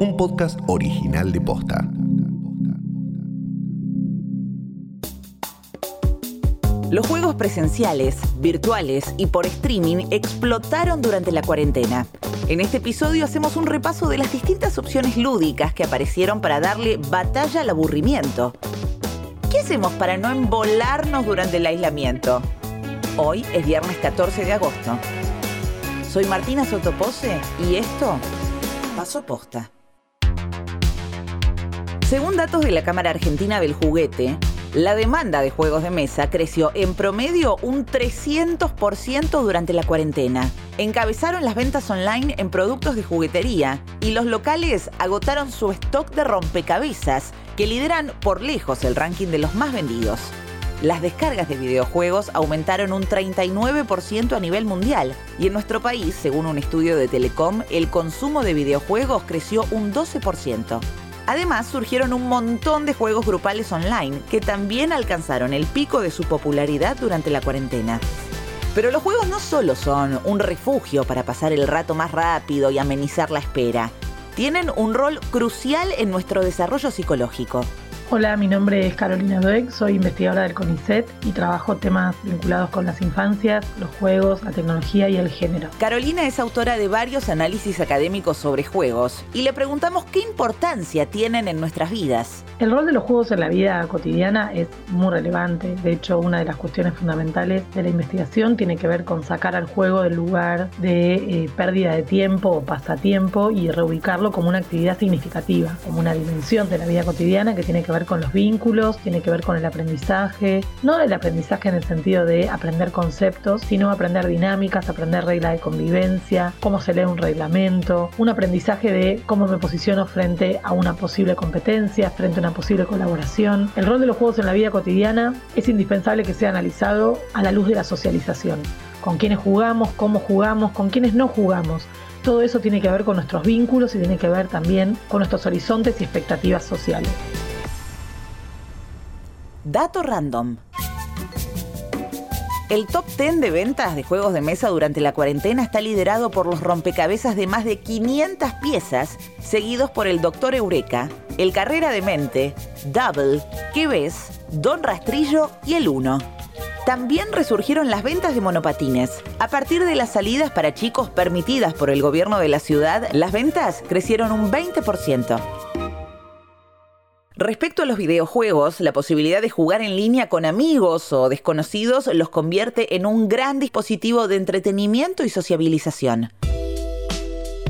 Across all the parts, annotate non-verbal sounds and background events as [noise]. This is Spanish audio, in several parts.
un podcast original de Posta. Los juegos presenciales, virtuales y por streaming explotaron durante la cuarentena. En este episodio hacemos un repaso de las distintas opciones lúdicas que aparecieron para darle batalla al aburrimiento. ¿Qué hacemos para no embolarnos durante el aislamiento? Hoy es viernes 14 de agosto. Soy Martina Sotopose y esto pasó posta. Según datos de la Cámara Argentina del Juguete, la demanda de juegos de mesa creció en promedio un 300% durante la cuarentena. Encabezaron las ventas online en productos de juguetería y los locales agotaron su stock de rompecabezas, que lideran por lejos el ranking de los más vendidos. Las descargas de videojuegos aumentaron un 39% a nivel mundial y en nuestro país, según un estudio de Telecom, el consumo de videojuegos creció un 12%. Además, surgieron un montón de juegos grupales online que también alcanzaron el pico de su popularidad durante la cuarentena. Pero los juegos no solo son un refugio para pasar el rato más rápido y amenizar la espera, tienen un rol crucial en nuestro desarrollo psicológico. Hola, mi nombre es Carolina Doeg, soy investigadora del CONICET y trabajo temas vinculados con las infancias, los juegos, la tecnología y el género. Carolina es autora de varios análisis académicos sobre juegos y le preguntamos qué importancia tienen en nuestras vidas. El rol de los juegos en la vida cotidiana es muy relevante. De hecho, una de las cuestiones fundamentales de la investigación tiene que ver con sacar al juego del lugar de eh, pérdida de tiempo o pasatiempo y reubicarlo como una actividad significativa, como una dimensión de la vida cotidiana que tiene que ver con los vínculos, tiene que ver con el aprendizaje, no el aprendizaje en el sentido de aprender conceptos, sino aprender dinámicas, aprender reglas de convivencia, cómo se lee un reglamento, un aprendizaje de cómo me posiciono frente a una posible competencia, frente a una posible colaboración. El rol de los juegos en la vida cotidiana es indispensable que sea analizado a la luz de la socialización. Con quiénes jugamos, cómo jugamos, con quiénes no jugamos. Todo eso tiene que ver con nuestros vínculos y tiene que ver también con nuestros horizontes y expectativas sociales. Dato random. El top 10 de ventas de juegos de mesa durante la cuarentena está liderado por los rompecabezas de más de 500 piezas, seguidos por el Doctor Eureka, el Carrera de Mente, Double, ¿Qué ves? Don Rastrillo y el Uno. También resurgieron las ventas de monopatines. A partir de las salidas para chicos permitidas por el gobierno de la ciudad, las ventas crecieron un 20%. Respecto a los videojuegos, la posibilidad de jugar en línea con amigos o desconocidos los convierte en un gran dispositivo de entretenimiento y sociabilización.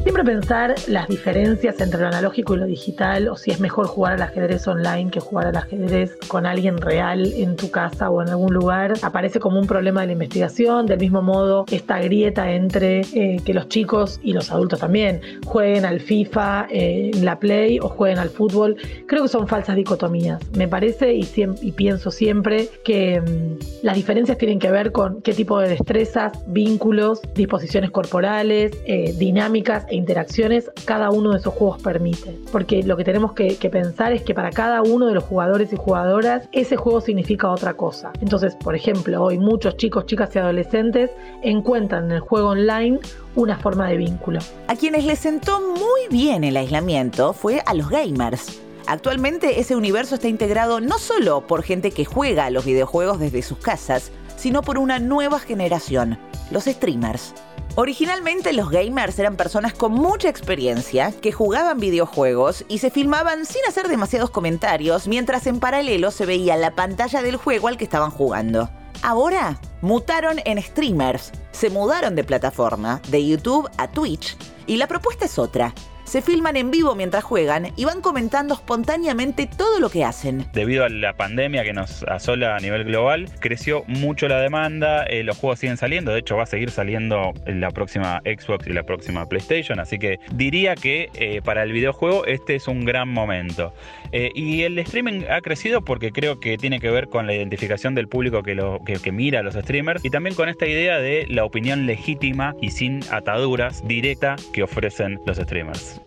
Siempre pensar las diferencias entre lo analógico y lo digital, o si es mejor jugar al ajedrez online que jugar al ajedrez con alguien real en tu casa o en algún lugar, aparece como un problema de la investigación. Del mismo modo, esta grieta entre eh, que los chicos y los adultos también jueguen al FIFA, eh, la Play o jueguen al fútbol, creo que son falsas dicotomías. Me parece y, y pienso siempre que mm, las diferencias tienen que ver con qué tipo de destrezas, vínculos, disposiciones corporales, eh, dinámicas e interacciones cada uno de esos juegos permite. Porque lo que tenemos que, pensar es que para cada uno de los jugadores y jugadoras ese juego significa otra cosa. Entonces, por ejemplo, hoy muchos chicos, chicas y adolescentes encuentran en el juego online una forma de vínculo. A quienes les sentó muy bien el aislamiento fue a los gamers. Actualmente ese universo está integrado no solo por gente que juega a los videojuegos desde sus casas, sino por una nueva generación, los streamers. Originalmente los gamers eran personas con mucha experiencia que jugaban videojuegos y se filmaban sin hacer demasiados comentarios mientras en paralelo se veía la pantalla del juego al que estaban jugando. Ahora mutaron en streamers, se mudaron de plataforma, de YouTube a Twitch, y la propuesta es otra, se filman en vivo mientras juegan y van comentando espontáneamente todo lo que hacen. Debido a la pandemia que nos asola a nivel global, creció mucho la demanda, eh, los juegos siguen saliendo, de hecho va a seguir saliendo en la próxima Xbox y la próxima PlayStation, así que diría que eh, para el videojuego este es un gran momento. Eh, y el streaming ha crecido porque creo que tiene que ver con la identificación del público que, lo, que mira a los streamers y también con esta idea de la opinión legítima y sin ataduras directa que ofrecen los streamers.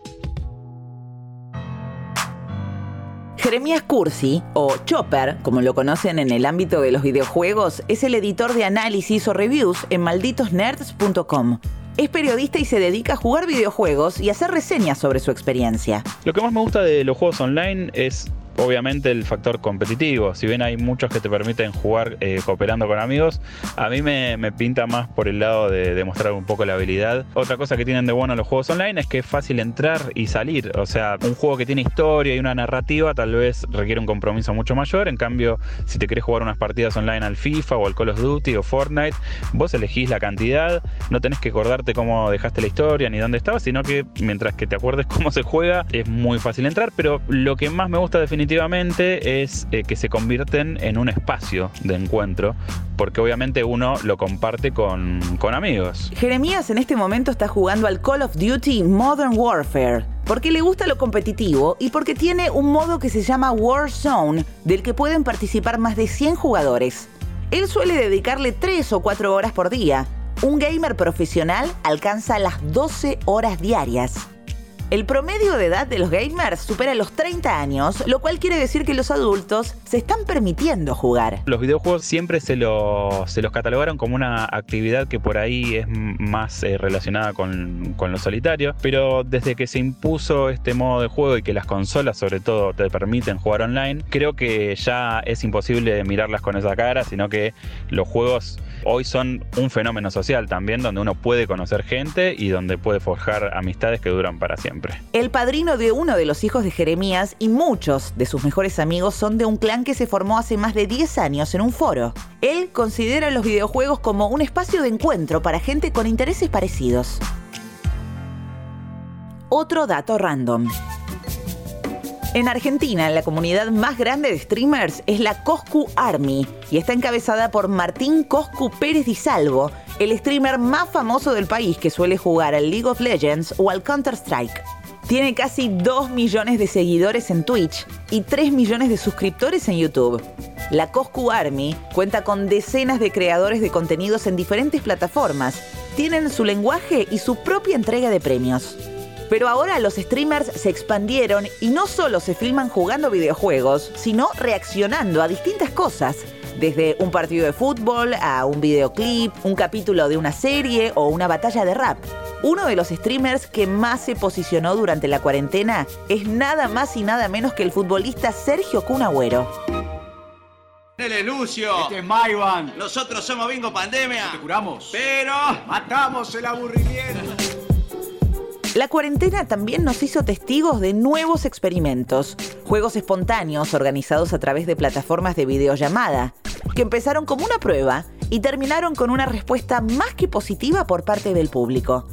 Jeremías Cursi, o Chopper, como lo conocen en el ámbito de los videojuegos, es el editor de análisis o reviews en malditosnerds.com. Es periodista y se dedica a jugar videojuegos y hacer reseñas sobre su experiencia. Lo que más me gusta de los juegos online es obviamente el factor competitivo. Si bien hay muchos que te permiten jugar eh, cooperando con amigos, a mí me, pinta más por el lado de demostrar un poco la habilidad. Otra cosa que tienen de bueno los juegos online es que es fácil entrar y salir. O sea, un juego que tiene historia y una narrativa tal vez requiere un compromiso mucho mayor. En cambio, si te querés jugar unas partidas online al FIFA o al Call of Duty o Fortnite, vos elegís la cantidad, no tenés que acordarte cómo dejaste la historia ni dónde estabas, sino que mientras que te acuerdes [laughs] cómo se juega, es muy fácil entrar. Pero lo que más me gusta definitivamente definitivamente es eh, que se convierten en un espacio de encuentro, porque obviamente uno lo comparte con, con amigos. Jeremías en este momento está jugando al Call of Duty Modern Warfare porque le gusta lo competitivo y porque tiene un modo que se llama Warzone, del que pueden participar más de 100 jugadores. Él suele dedicarle 3 o 4 horas por día. Un gamer profesional alcanza las 12 horas diarias. El promedio de edad de los gamers supera los 30 años, lo cual quiere decir que los adultos se están permitiendo jugar. Los videojuegos siempre se, los catalogaron como una actividad que por ahí es más eh, relacionada con, con lo solitario, pero desde que se impuso este modo de juego y que las consolas sobre todo te permiten jugar online, creo que ya es imposible mirarlas con esa cara, sino que los juegos hoy son un fenómeno social también, donde uno puede conocer gente y donde puede forjar amistades que duran para siempre. El padrino de uno de los hijos de Jeremías y muchos de sus mejores amigos son de un clan que se formó hace más de 10 años en un foro. Él considera los videojuegos como un espacio de encuentro para gente con intereses parecidos. Otro dato random. En Argentina, la comunidad más grande de streamers es la Coscu Army y está encabezada por Martín Coscu Pérez Di Salvo, el streamer más famoso del país que suele jugar al League of Legends o al Counter-Strike. Tiene casi 2 millones de seguidores en Twitch y 3 millones de suscriptores en YouTube. La Coscu Army cuenta con decenas de creadores de contenidos en diferentes plataformas. Tienen su lenguaje y su propia entrega de premios. Pero ahora los streamers se expandieron y no solo se filman jugando videojuegos, sino reaccionando a distintas cosas. Desde un partido de fútbol a un videoclip, un capítulo de una serie o una batalla de rap. Uno de los streamers que más se posicionó durante la cuarentena es nada más y nada menos que el futbolista Sergio Cunagüero. Lucio. Este es Maivan. Nosotros somos Bingo Pandemia. Te curamos. Pero matamos el aburrimiento. La cuarentena también nos hizo testigos de nuevos experimentos, juegos espontáneos organizados a través de plataformas de videollamada, que empezaron como una prueba y terminaron con una respuesta más que positiva por parte del público.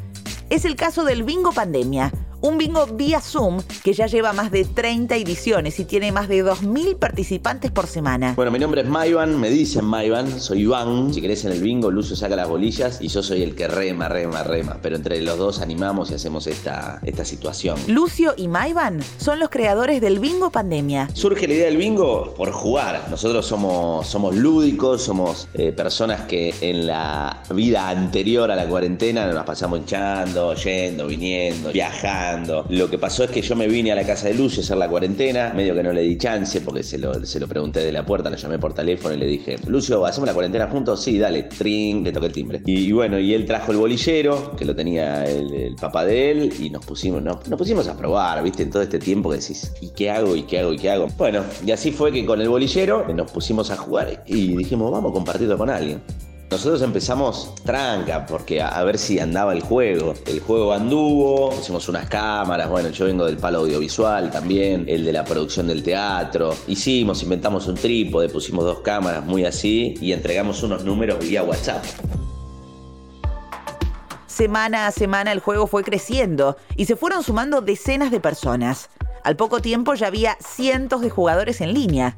Es el caso del Bingo Pandemia, un bingo vía Zoom que ya lleva más de 30 ediciones y tiene más de 2.000 participantes por semana. Bueno, mi nombre es Maivan, me dicen Maivan, soy Iván. Si querés en el bingo, Lucio saca las bolillas y yo soy el que rema, rema, rema. Pero entre los dos animamos y hacemos esta, esta situación. Lucio y Maivan son los creadores del Bingo Pandemia. Surge la idea del bingo por jugar. Nosotros somos, somos lúdicos, somos eh, personas que en la vida anterior a la cuarentena nos pasamos hinchando, yendo, viniendo, viajando lo que pasó es que yo me vine a la casa de Lucio a hacer la cuarentena, medio que no le di chance porque se lo, se lo pregunté de la puerta, le llamé por teléfono y le dije, Lucio, ¿hacemos la cuarentena juntos? Sí, dale, tring, le toqué el timbre. Y, bueno, y él trajo el bolillero, que lo tenía el, papá de él, y nos pusimos, nos, nos, pusimos a probar, ¿viste? En todo este tiempo que decís, ¿y qué hago? ¿Y qué hago? ¿Y qué hago? Bueno, y así fue que con el bolillero nos pusimos a jugar y dijimos, vamos a compartirlo con alguien. Nosotros empezamos tranca, porque a, ver si andaba el juego. El juego anduvo, pusimos unas cámaras, bueno, yo vengo del palo audiovisual también, el de la producción del teatro. Hicimos, inventamos un trípode, pusimos dos cámaras muy así y entregamos unos números vía WhatsApp. Semana a semana el juego fue creciendo y se fueron sumando decenas de personas. Al poco tiempo ya había cientos de jugadores en línea.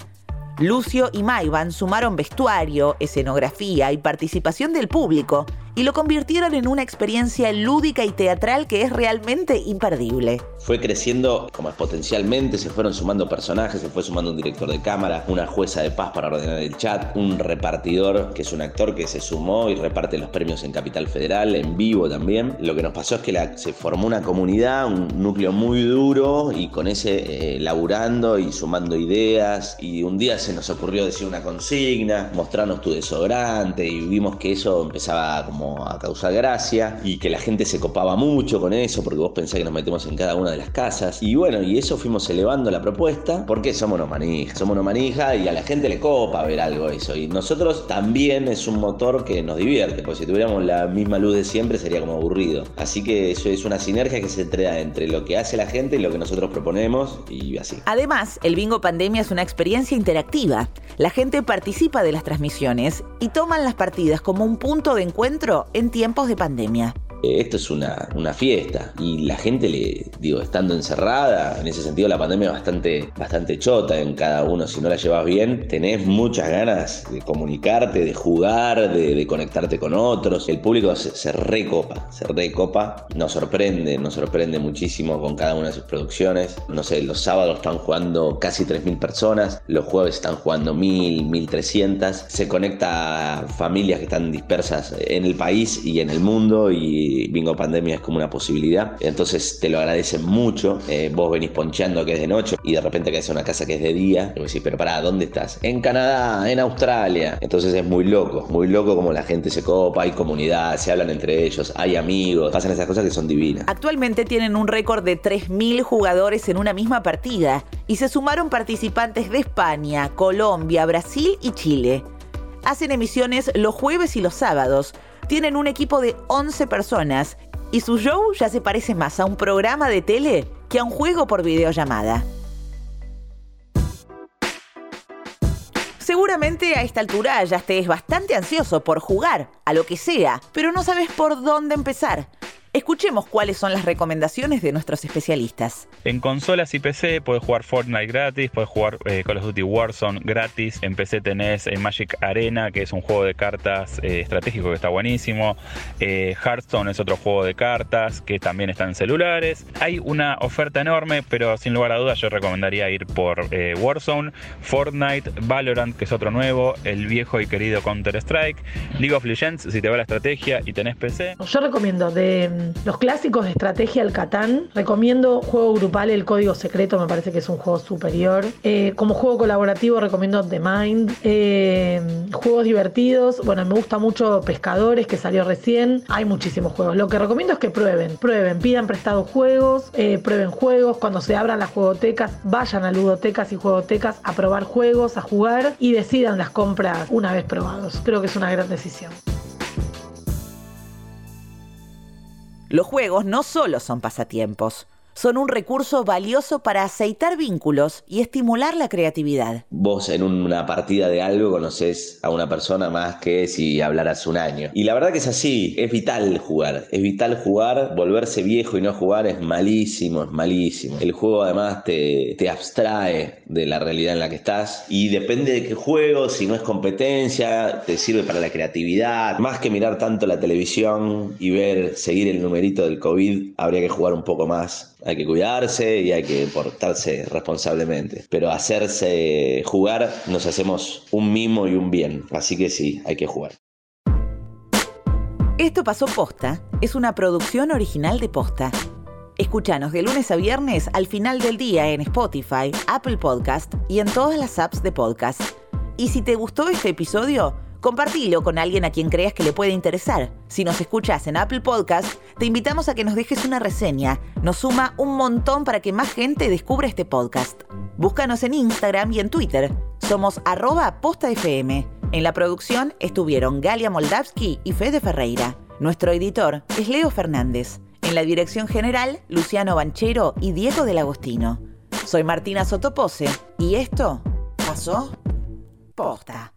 Lucio y Maivan sumaron vestuario, escenografía y participación del público y lo convirtieron en una experiencia lúdica y teatral que es realmente imperdible. Fue creciendo como exponencialmente, se fueron sumando personajes, se fue sumando un director de cámara, una jueza de paz para ordenar el chat, un repartidor que es un actor que se sumó y reparte los premios en Capital Federal, en vivo también. Lo que nos pasó es que se formó una comunidad, un núcleo muy duro y con ese eh, laburando y sumando ideas y un día se nos ocurrió decir una consigna, mostrarnos tu desodorante y vimos que eso empezaba como a causar gracia y que la gente se copaba mucho con eso porque vos pensás que nos metemos en cada una de las casas. Y bueno, y eso fuimos elevando la propuesta porque somos unos manijas, somos unos manija y a la gente le copa ver algo eso. Y nosotros también es un motor que nos divierte, porque si tuviéramos la misma luz de siempre sería como aburrido. Así que eso es una sinergia que se entrega entre lo que hace la gente y lo que nosotros proponemos y así. Además, el Bingo Pandemia es una experiencia interactiva. La gente participa de las transmisiones y toman las partidas como un punto de encuentro en tiempos de pandemia. Eh, esto es una, una, fiesta. Y la gente le digo estando encerrada en ese sentido la pandemia es bastante bastante chota en cada uno. Si no la llevas bien tenés muchas ganas de comunicarte de jugar de, conectarte con otros. El público se, recopa se recopa. Nos sorprende nos sorprende muchísimo con cada una de sus producciones. No sé los sábados están jugando casi 3.000 personas los jueves están jugando 1.000 1.300 se conecta a familias que están dispersas en el país y en el mundo y Bingo Pandemia es como una posibilidad. Entonces te lo agradecen mucho. Eh, vos venís poncheando que es de noche y de repente caes en una casa que es de día. Y vos decís, pero pará, ¿dónde estás? En Canadá, en Australia. Entonces es muy loco, muy loco como la gente se copa, hay comunidad, se hablan entre ellos, hay amigos, pasan esas cosas que son divinas. Actualmente tienen un récord de 3.000 jugadores en una misma partida y se sumaron participantes de España, Colombia, Brasil y Chile. Hacen emisiones los jueves y los sábados tienen un equipo de 11 personas y su show ya se parece más a un programa de tele que a un juego por videollamada. Seguramente a esta altura ya estés bastante ansioso por jugar, a lo que sea, pero no sabes por dónde empezar. Escuchemos cuáles son las recomendaciones de nuestros especialistas. En consolas y PC puedes jugar Fortnite gratis, puedes jugar eh, Call of Duty Warzone gratis. En PC tenés eh, Magic Arena, que es un juego de cartas eh, estratégico que está buenísimo. Hearthstone es otro juego de cartas que también está en celulares. Hay una oferta enorme, pero sin lugar a dudas yo recomendaría ir por Warzone, Fortnite, Valorant, que es otro nuevo, el viejo y querido Counter-Strike, League of Legends, si te va la estrategia y tenés PC. Yo recomiendo de los clásicos de estrategia, el Catán. Recomiendo juego grupal, el Código Secreto, me parece que es un juego superior. Eh, como juego colaborativo recomiendo The Mind. Eh, juegos divertidos, bueno, me gusta mucho Pescadores, que salió recién. Hay muchísimos juegos. Lo que recomiendo es que prueben, prueben, pidan prestados juegos, eh, prueben juegos. Cuando se abran las juegotecas, vayan a ludotecas y juegotecas a probar juegos, a jugar y decidan las compras una vez probados. Creo que es una gran decisión. Los juegos no solo son pasatiempos, son un recurso valioso para aceitar vínculos y estimular la creatividad. Vos en una partida de algo conoces a una persona más que si hablaras un año. Y la verdad que es así, es vital jugar, es vital jugar, volverse viejo y no jugar es malísimo, es malísimo. El juego además te, te abstrae de la realidad en la que estás y depende de qué juego, si no es competencia, te sirve para la creatividad. Más que mirar tanto la televisión y ver, seguir el numerito del COVID, habría que jugar un poco más hay que cuidarse y hay que portarse responsablemente. Pero hacerse jugar nos hacemos un mimo y un bien. Así que sí, hay que jugar. Esto pasó posta. Es una producción original de posta. Escúchanos de lunes a viernes al final del día en Spotify, Apple Podcast y en todas las apps de podcast. Y si te gustó este episodio, Compartilo con alguien a quien creas que le puede interesar. Si nos escuchas en Apple Podcast, te invitamos a que nos dejes una reseña. Nos suma un montón para que más gente descubra este podcast. Búscanos en Instagram y en Twitter. Somos arroba postafm. En la producción estuvieron Galia Moldavsky y Fede Ferreira. Nuestro editor es Leo Fernández. En la dirección general, Luciano Banchero y Diego del Agostino. Soy Martina Sotopose y esto pasó posta.